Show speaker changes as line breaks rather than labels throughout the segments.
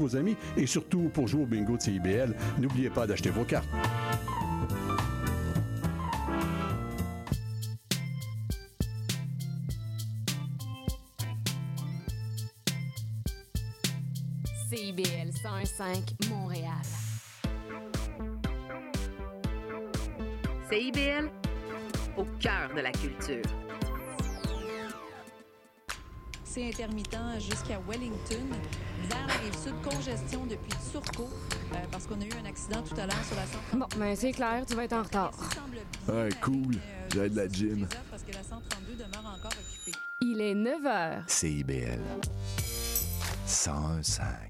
vos amis et surtout pour jouer au bingo de CIBL, n'oubliez pas d'acheter vos cartes.
CIBL 105 Montréal.
CIBL, au cœur de la culture.
C'est intermittent jusqu'à Wellington. Vers la rive sud, congestion depuis Turcot, euh, parce qu'on a eu un accident tout à l'heure sur la 132.
Bon, ben c'est clair, tu vas être en retard.
Ouais, cool. J'ai de la gym.
Parce que la 132 demeure encore occupée.
Il est 9 h.
CIBL 101.5.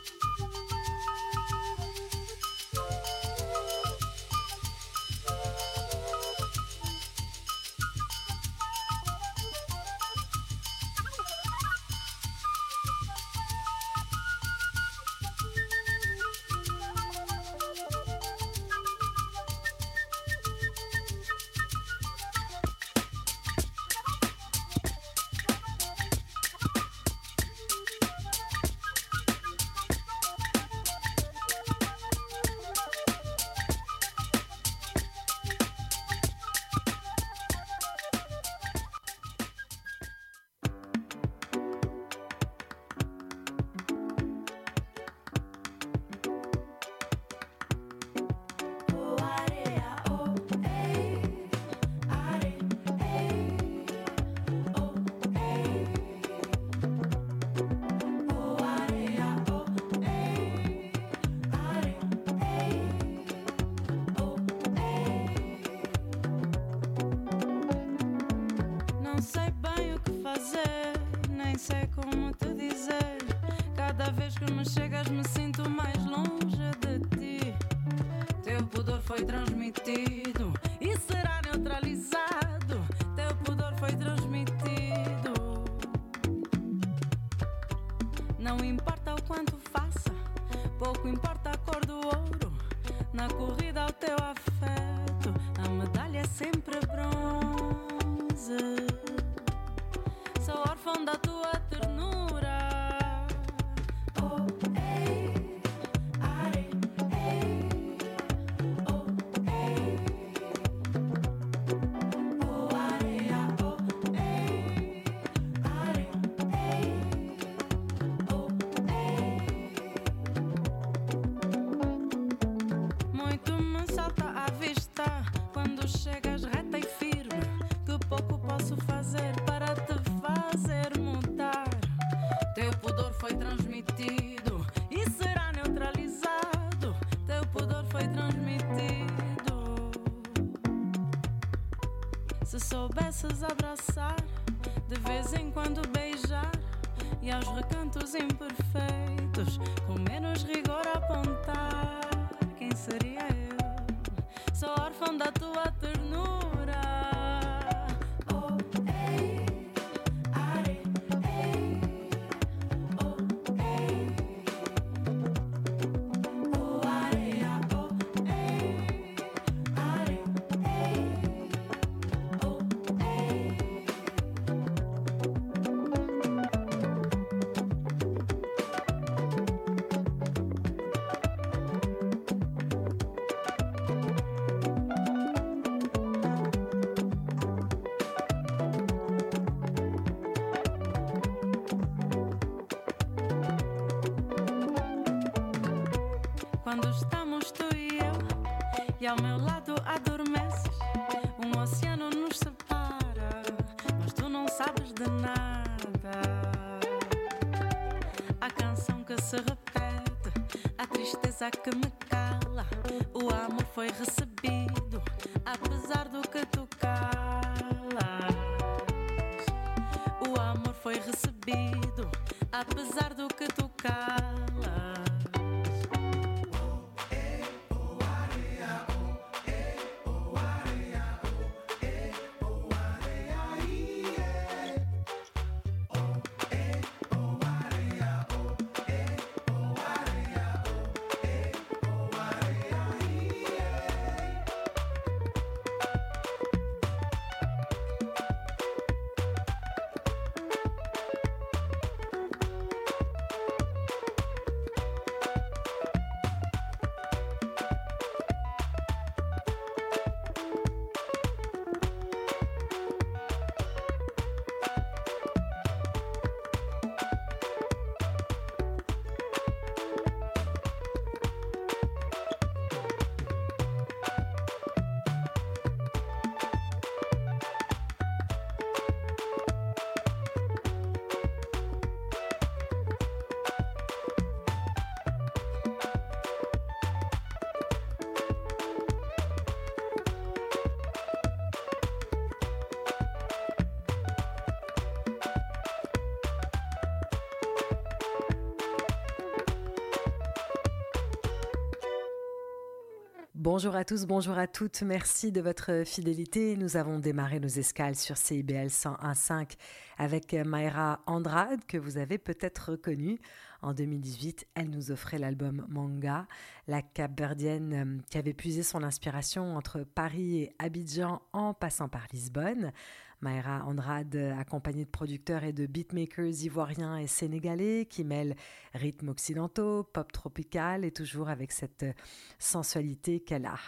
Quando estamos tu e eu, e ao meu lado
Bonjour à tous, bonjour à toutes. Merci de votre fidélité. Nous avons démarré nos escales sur CIBL 101.5 avec Mayra Andrade, que vous avez peut-être reconnue. En 2018, elle nous offrait l'album Manga, la capverdienne euh, qui avait puisé son inspiration entre Paris et Abidjan en passant par Lisbonne. Mayra Andrade, accompagnée de producteurs et de beatmakers ivoiriens et sénégalais qui mêlent rythmes occidentaux, pop tropical et toujours avec cette sensualité qu'elle a.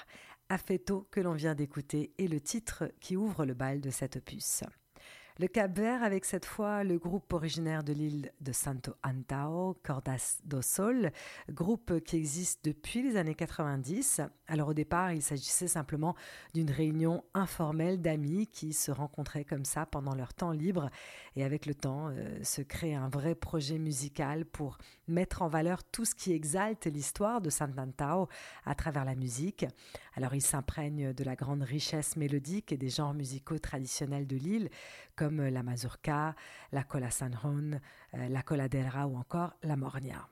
Affetto que l'on vient d'écouter est le titre qui ouvre le bal de cette opus. Le Cap Vert avec cette fois le groupe originaire de l'île de Santo Antao, Cordas do Sol, groupe qui existe depuis les années 90. Alors au départ, il s'agissait simplement d'une réunion informelle d'amis qui se rencontraient comme ça pendant leur temps libre et avec le temps euh, se crée un vrai projet musical pour mettre en valeur tout ce qui exalte l'histoire de Santo Antao à travers la musique. Alors il s'imprègne de la grande richesse mélodique et des genres musicaux traditionnels de l'île comme la mazurka, la cola sanjon, euh, la coladera ou encore la mornia.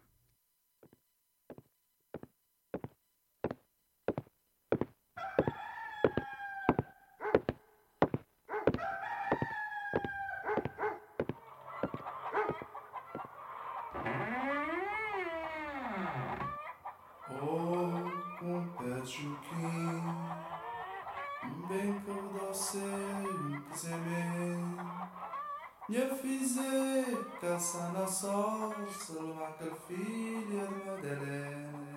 seu semer. Eu fizer caçando a sol, sou uma filha de Madeleine.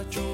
찾아줘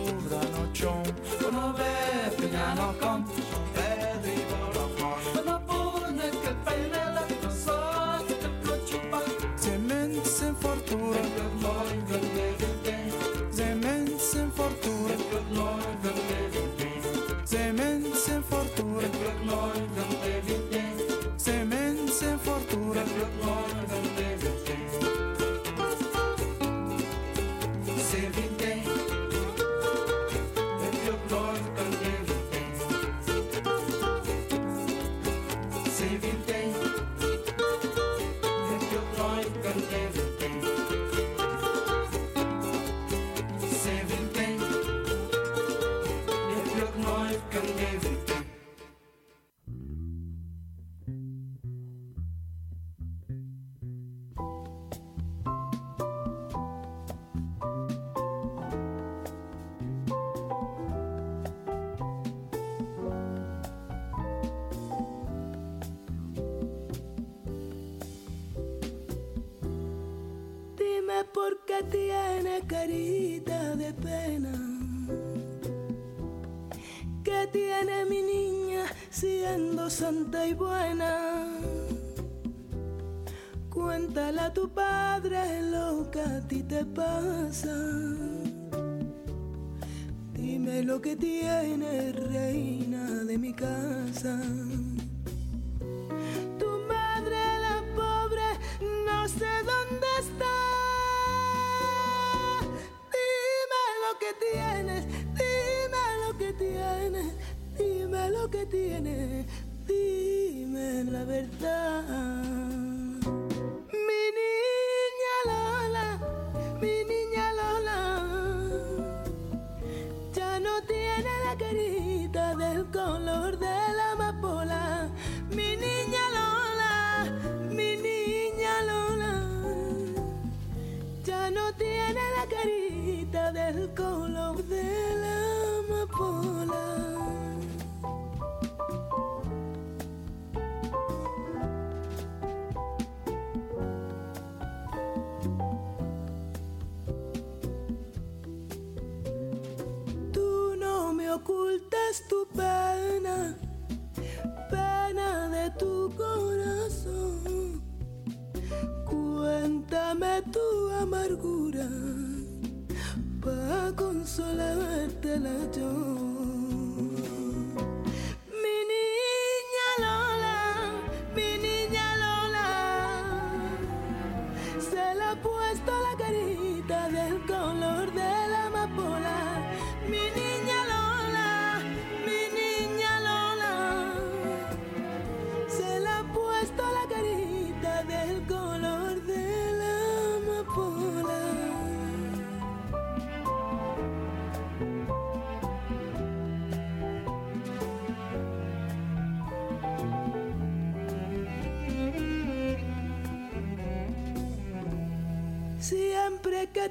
tiene carita de pena. ¿Qué tiene mi niña siendo santa y buena? Cuéntale a tu padre lo que a ti te pasa. Dime lo que tiene reina de mi casa. Tu madre, la pobre, no sé dónde tiene, dime la verdad. Tu amargura, pa' consolártela yo.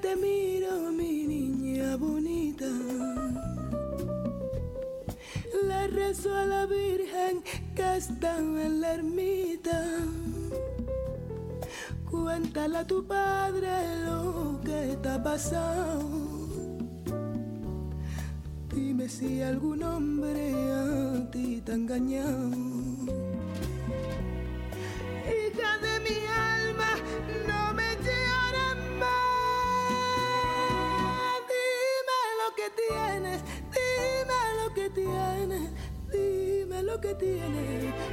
Te miro, mi niña bonita, le rezo a la Virgen que está en la ermita. Cuéntale a tu padre lo que te ha pasado. Dime si algún hombre a ti te ha engañado. Tia này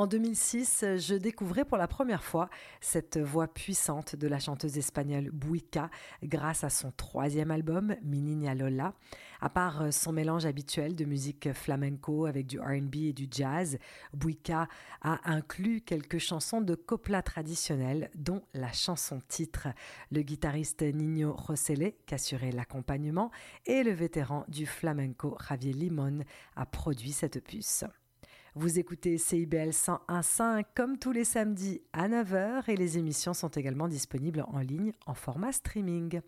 En
2006, je découvrais pour la première fois cette voix puissante de la chanteuse espagnole Buica grâce à son troisième album, Mi Lola. À part son mélange habituel de musique flamenco avec du RB et du jazz, Buica a inclus quelques chansons de copla traditionnelles, dont la chanson titre. Le guitariste Nino Rosele, qui assurait l'accompagnement, et le vétéran du flamenco Javier Limon a produit cette puce. Vous écoutez CIBL 101.5 comme tous les samedis à 9h et les émissions sont également disponibles en ligne en format streaming.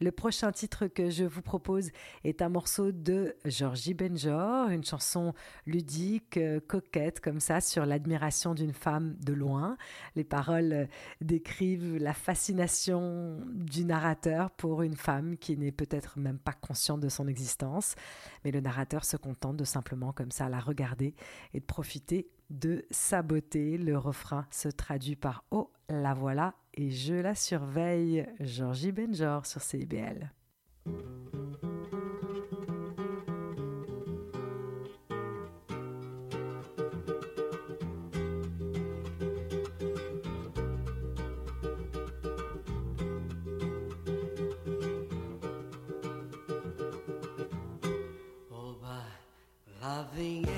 Le prochain titre que je vous propose est un morceau de Georgie Benjor, une chanson ludique, euh, coquette comme ça, sur l'admiration d'une femme de loin. Les paroles euh, décrivent la fascination du narrateur pour une femme qui n'est peut-être même pas consciente de son existence, mais le narrateur se contente de simplement comme ça la regarder et de profiter de saboter. Le refrain se traduit par Oh, la voilà et je la surveille. Georgie Benjor sur CIBL.
loving oh, bah,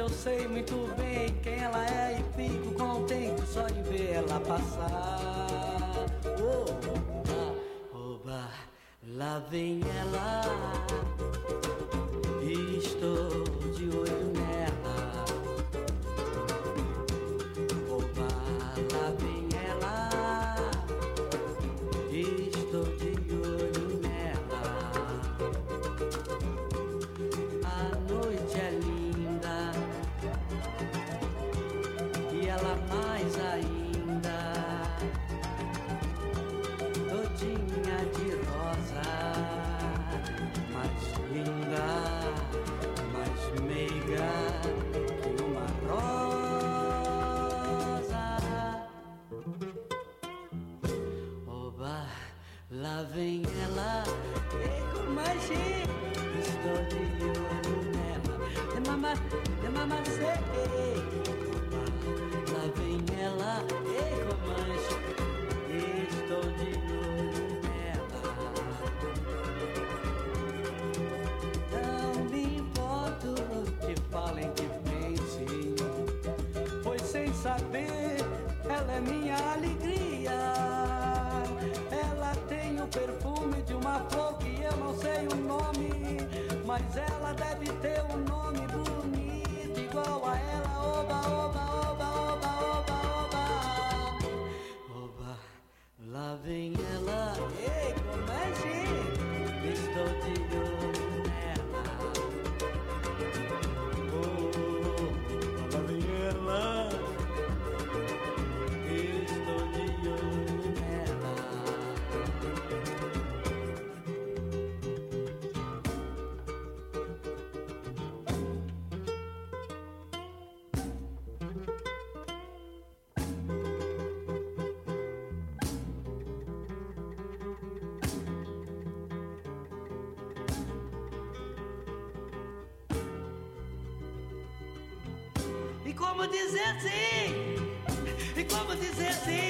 eu sei muito bem quem ela é e fico contente só de ver ela passar. Oh, oba, oba, lá vem ela. como dizer sim? E como dizer sim?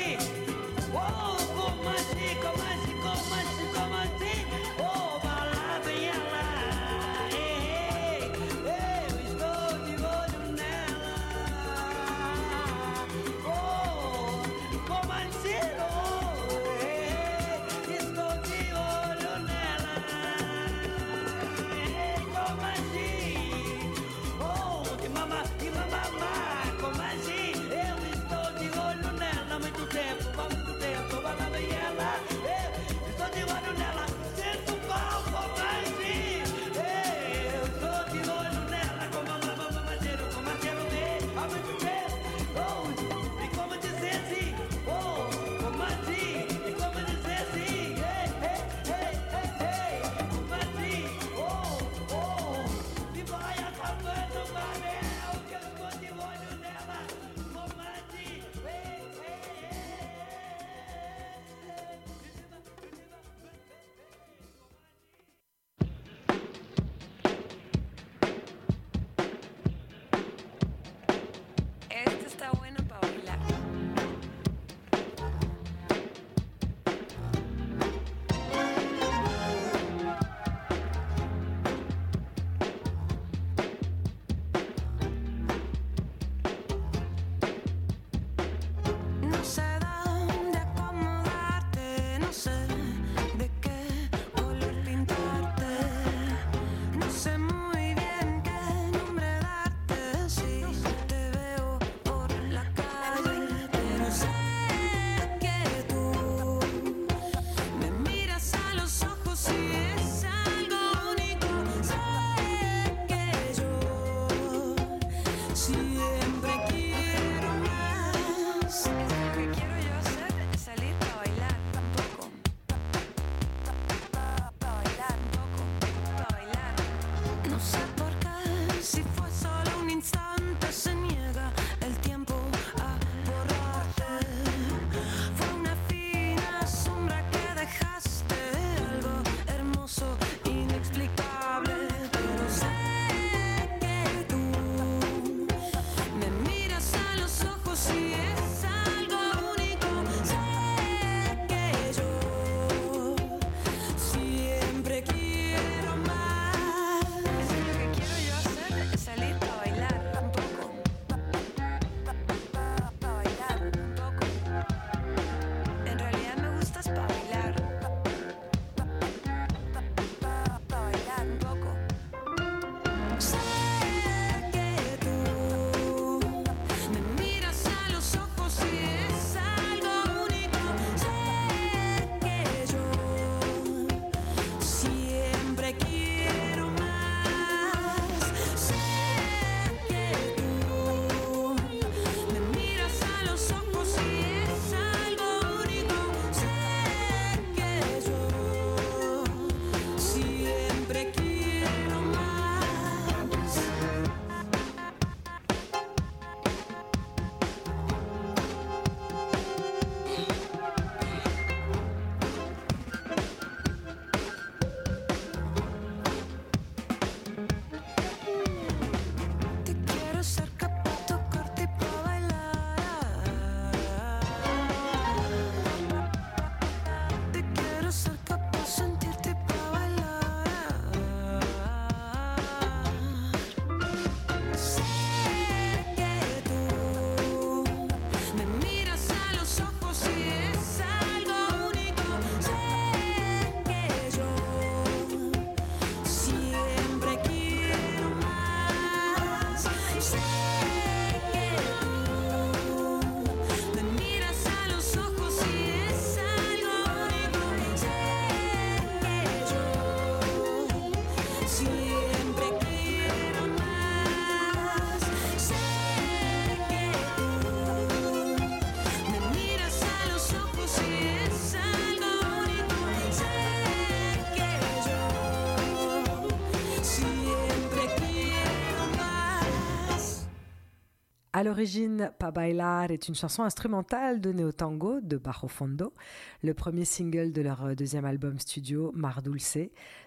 À l'origine, Pa Bailar est une chanson instrumentale de néo-tango de Bajo Fondo, le premier single de leur deuxième album studio Mar Dulce.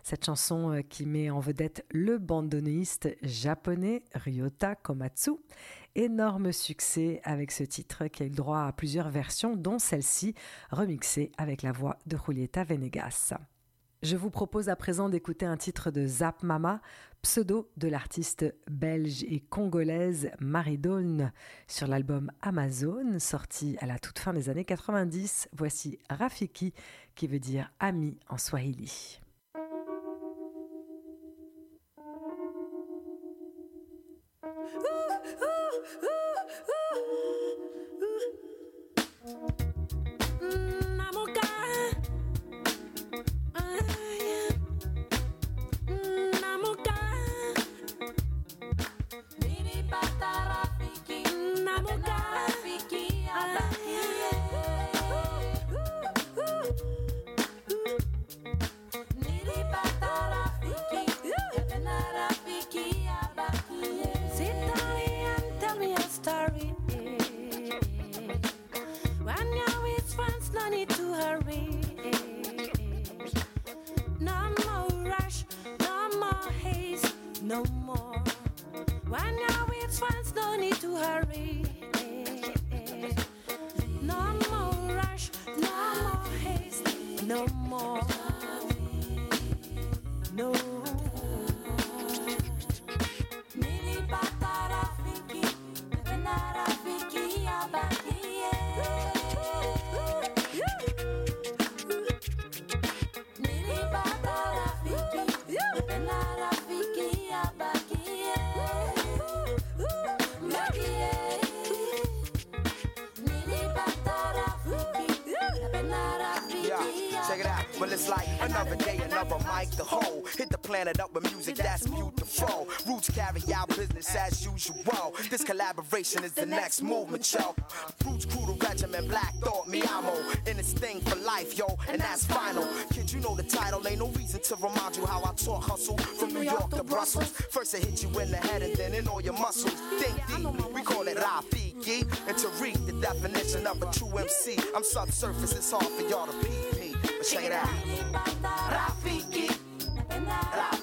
Cette chanson euh, qui met en vedette le bandoneiste japonais Ryota Komatsu. Énorme succès avec ce titre qui a eu droit à plusieurs versions, dont celle-ci remixée avec la voix de Julieta Venegas. Je vous propose à présent d'écouter un titre de Zap Mama, pseudo de l'artiste belge et congolaise Marie Dawn sur l'album Amazon, sorti à la toute fin des années 90. Voici Rafiki, qui veut dire ami en swahili.
Planet up with music that's beautiful. Roots carry out business as usual. This collaboration is the next movement, yo. Roots crew the regiment, Black Thought, me amo. In this thing for life, yo, and that's final. Kid, you know the title, ain't no reason to remind you how I taught hustle from New York to Brussels. First I hit you in the head and then in all your muscles. Think deep, we call it Rafiki. And to read the definition of a true MC, I'm subsurface, it's hard for y'all to peep check it out. Rafiki. Rafiki.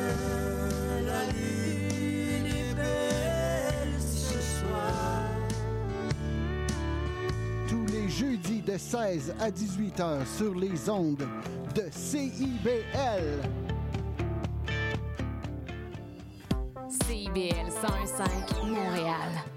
de 16 à 18 heures sur les ondes de CIBL.
CIBL 105 Montréal.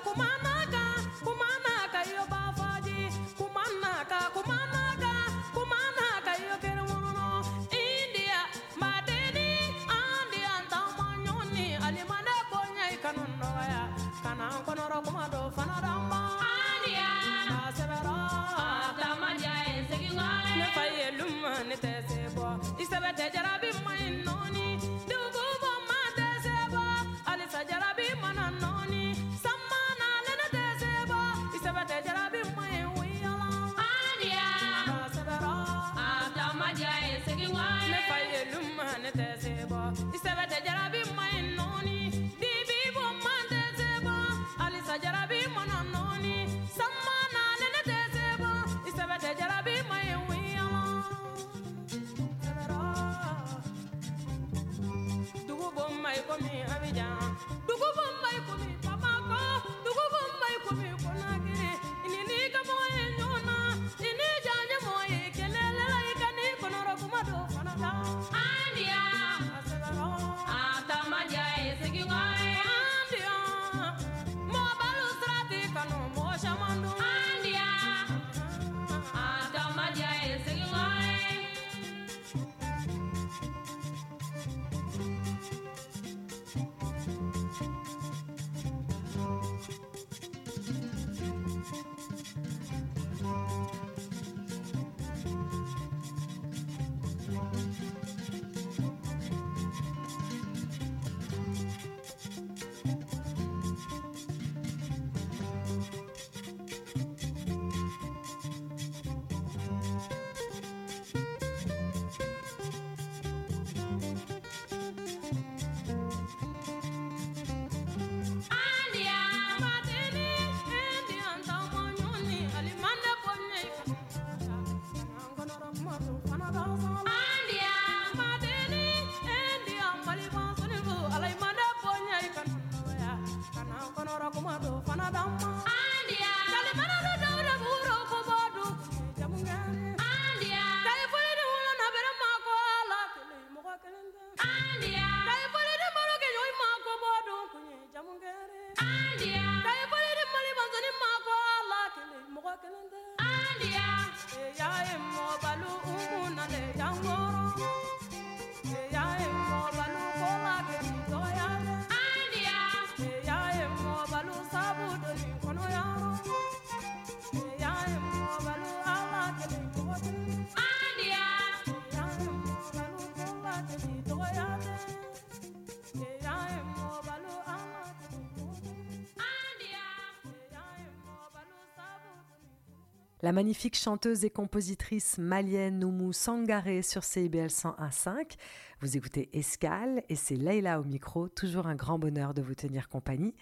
Akuma.
La magnifique chanteuse et compositrice malienne Oumou Sangaré sur CIBL 101.5. Vous écoutez Escale et c'est Leila au micro. Toujours un grand bonheur de vous tenir compagnie.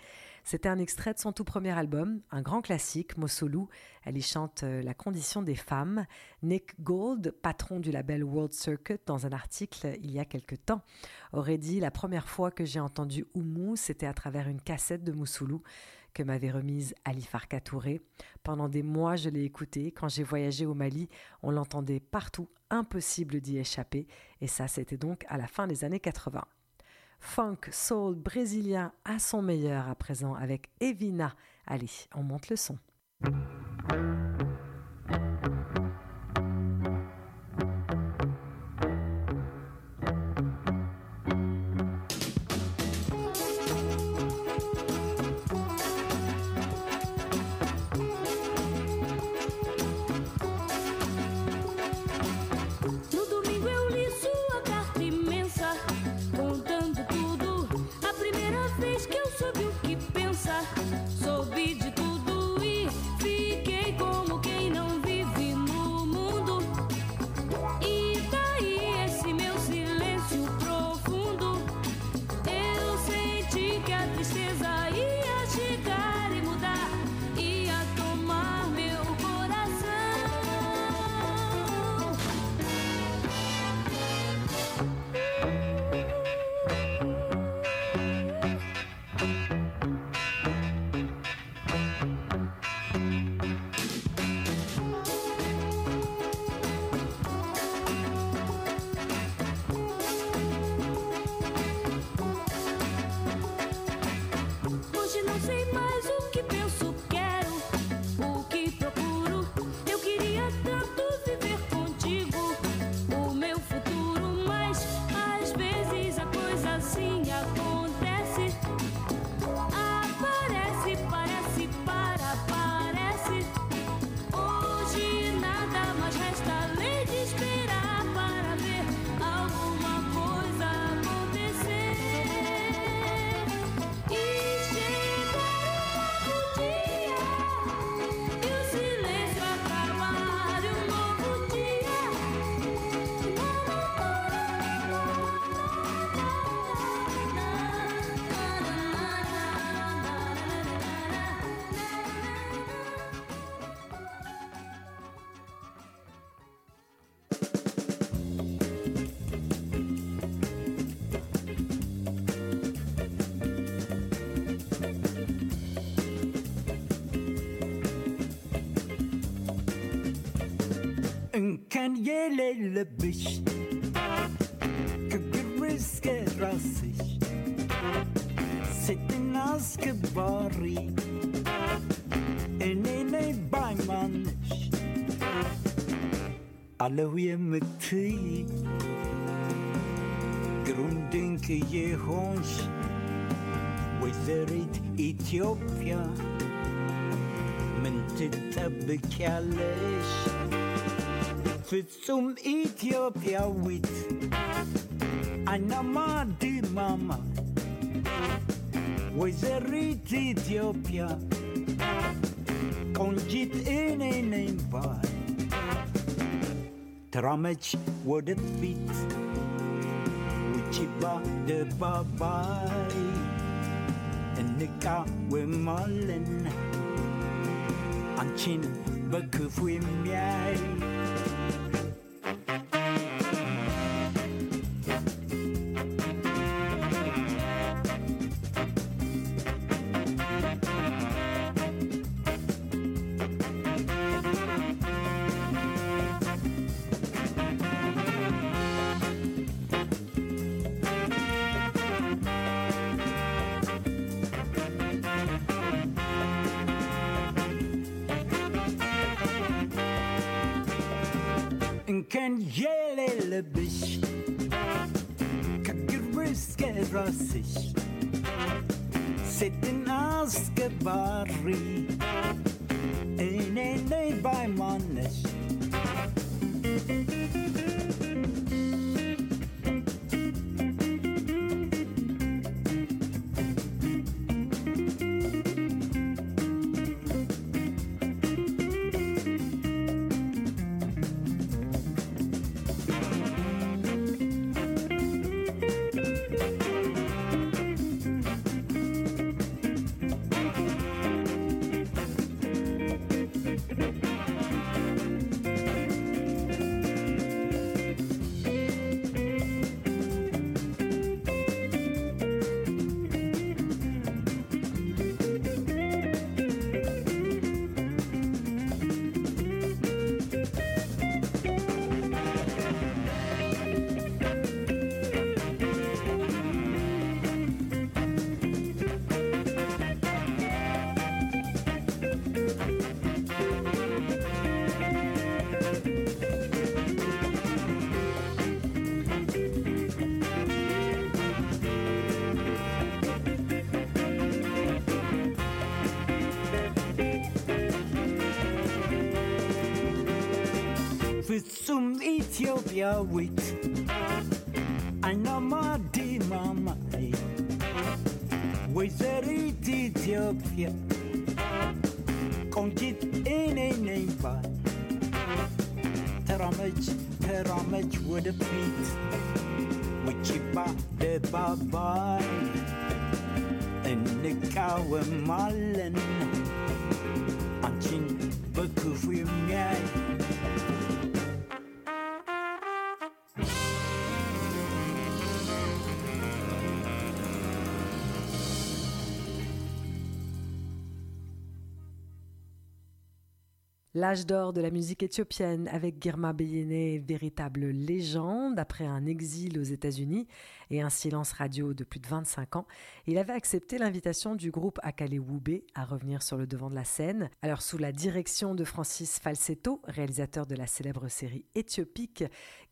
C'était un extrait de son tout premier album, un grand classique, Mossolou. Elle y chante euh, la condition des femmes. Nick Gold, patron du label World Circuit, dans un article il y a quelque temps, aurait dit La première fois que j'ai entendu Oumou, c'était à travers une cassette de Moussoulou que m'avait remise Ali Farka Touré. Pendant des mois, je l'ai écouté. Quand j'ai voyagé au Mali, on l'entendait partout, impossible d'y échapper. Et ça, c'était donc à la fin des années 80 funk, soul brésilien à son meilleur à présent avec Evina. Allez, on monte le son. Thank you.
كان يلبش كبرس راسي ست الناس كباري اني بايمانش على يمتي جروندينك يهونش وزارة إثيوبيا من تتبك عليش ፍጹም ኢትዮጵያዊት አናማ ድማማ ወይዘሪት ኢትዮጵያ ቆንጂት እኔ ነኝ ባይ ተራመች ወደፊት ውጪ በአደባባይ እንቃወማለን አንቺን በክፉ የሚያይ Lincoln yele lebiş Kakırız kerasiş Setin az kabari Enene baymanış Ethiopia wit Anamadi mamai Wizerit Ethiopia Konjit ene neighbor ተራመጅ ተራመጅ ወደፊት ውጭባ ደባባይ እንቃወማለን አንቺን በክፉ የሚያይ
L'âge d'or de la musique éthiopienne avec Girma Beyene, véritable légende après un exil aux États-Unis et un silence radio de plus de 25 ans. Il avait accepté l'invitation du groupe Akale Woube à revenir sur le devant de la scène. Alors sous la direction de Francis Falsetto, réalisateur de la célèbre série éthiopique,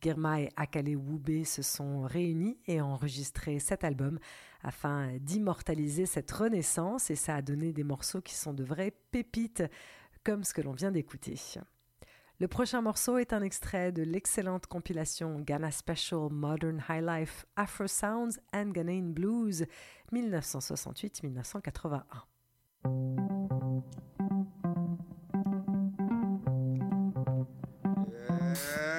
Girma et Akale Woube se sont réunis et ont enregistré cet album afin d'immortaliser cette renaissance et ça a donné des morceaux qui sont de vraies pépites comme ce que l'on vient d'écouter. Le prochain morceau est un extrait de l'excellente compilation Ghana Special Modern High Life Afro Sounds and Ghanaian Blues 1968-1981.
One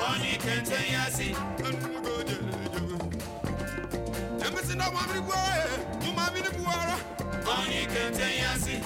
Oni kente yasi Anugo jojo Emisi na mwamini kwa Mwamini Oni kente yasi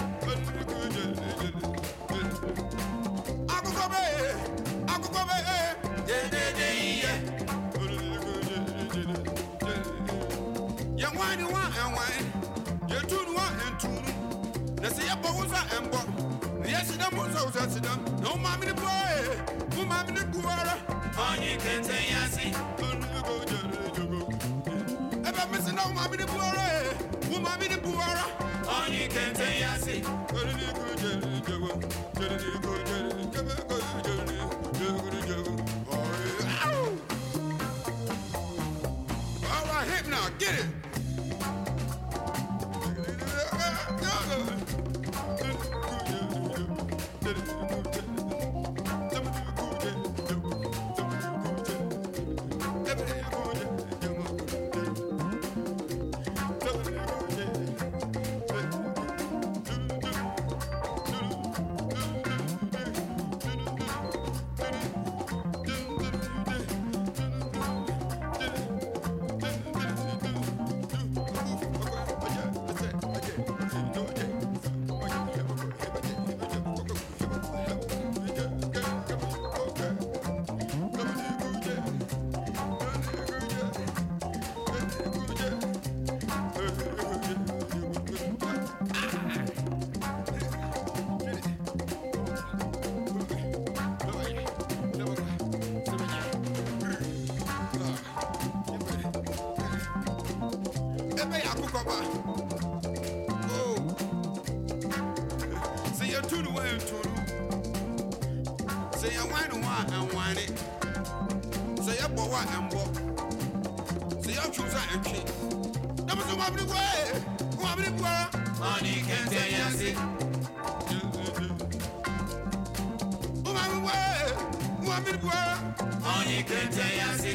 mami de buara, woman, mami de buara. tunu wa ntunu sɛ yɛwane wa a ɛnwane sɛ yɛbɔ wa a ɛmbɔ sɛ yɛtwe so
a ɛtwe na mo so wabere bua ɛ wabere bua ɔne kɛntɛ yɛ ase wabere bua ɛ wabere bua ɔne kɛntɛ yɛ
ase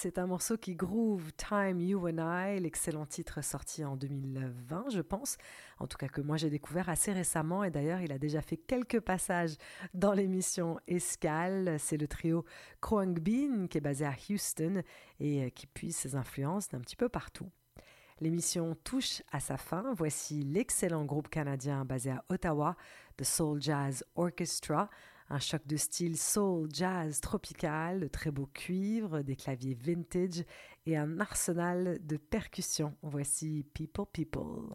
c'est un morceau qui groove Time You and I, l'excellent titre sorti en 2020, je pense. En tout cas, que moi j'ai découvert assez récemment. Et d'ailleurs, il a déjà fait quelques passages dans l'émission Escale. C'est le trio Kroang Bean qui est basé à Houston et euh, qui puise ses influences d'un petit peu partout. L'émission touche à sa fin. Voici l'excellent groupe canadien basé à Ottawa, The Soul Jazz Orchestra, un choc de style soul, jazz, tropical, de très beaux cuivres, des claviers vintage et un arsenal de percussions. Voici People. People,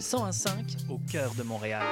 101.5 au cœur de Montréal.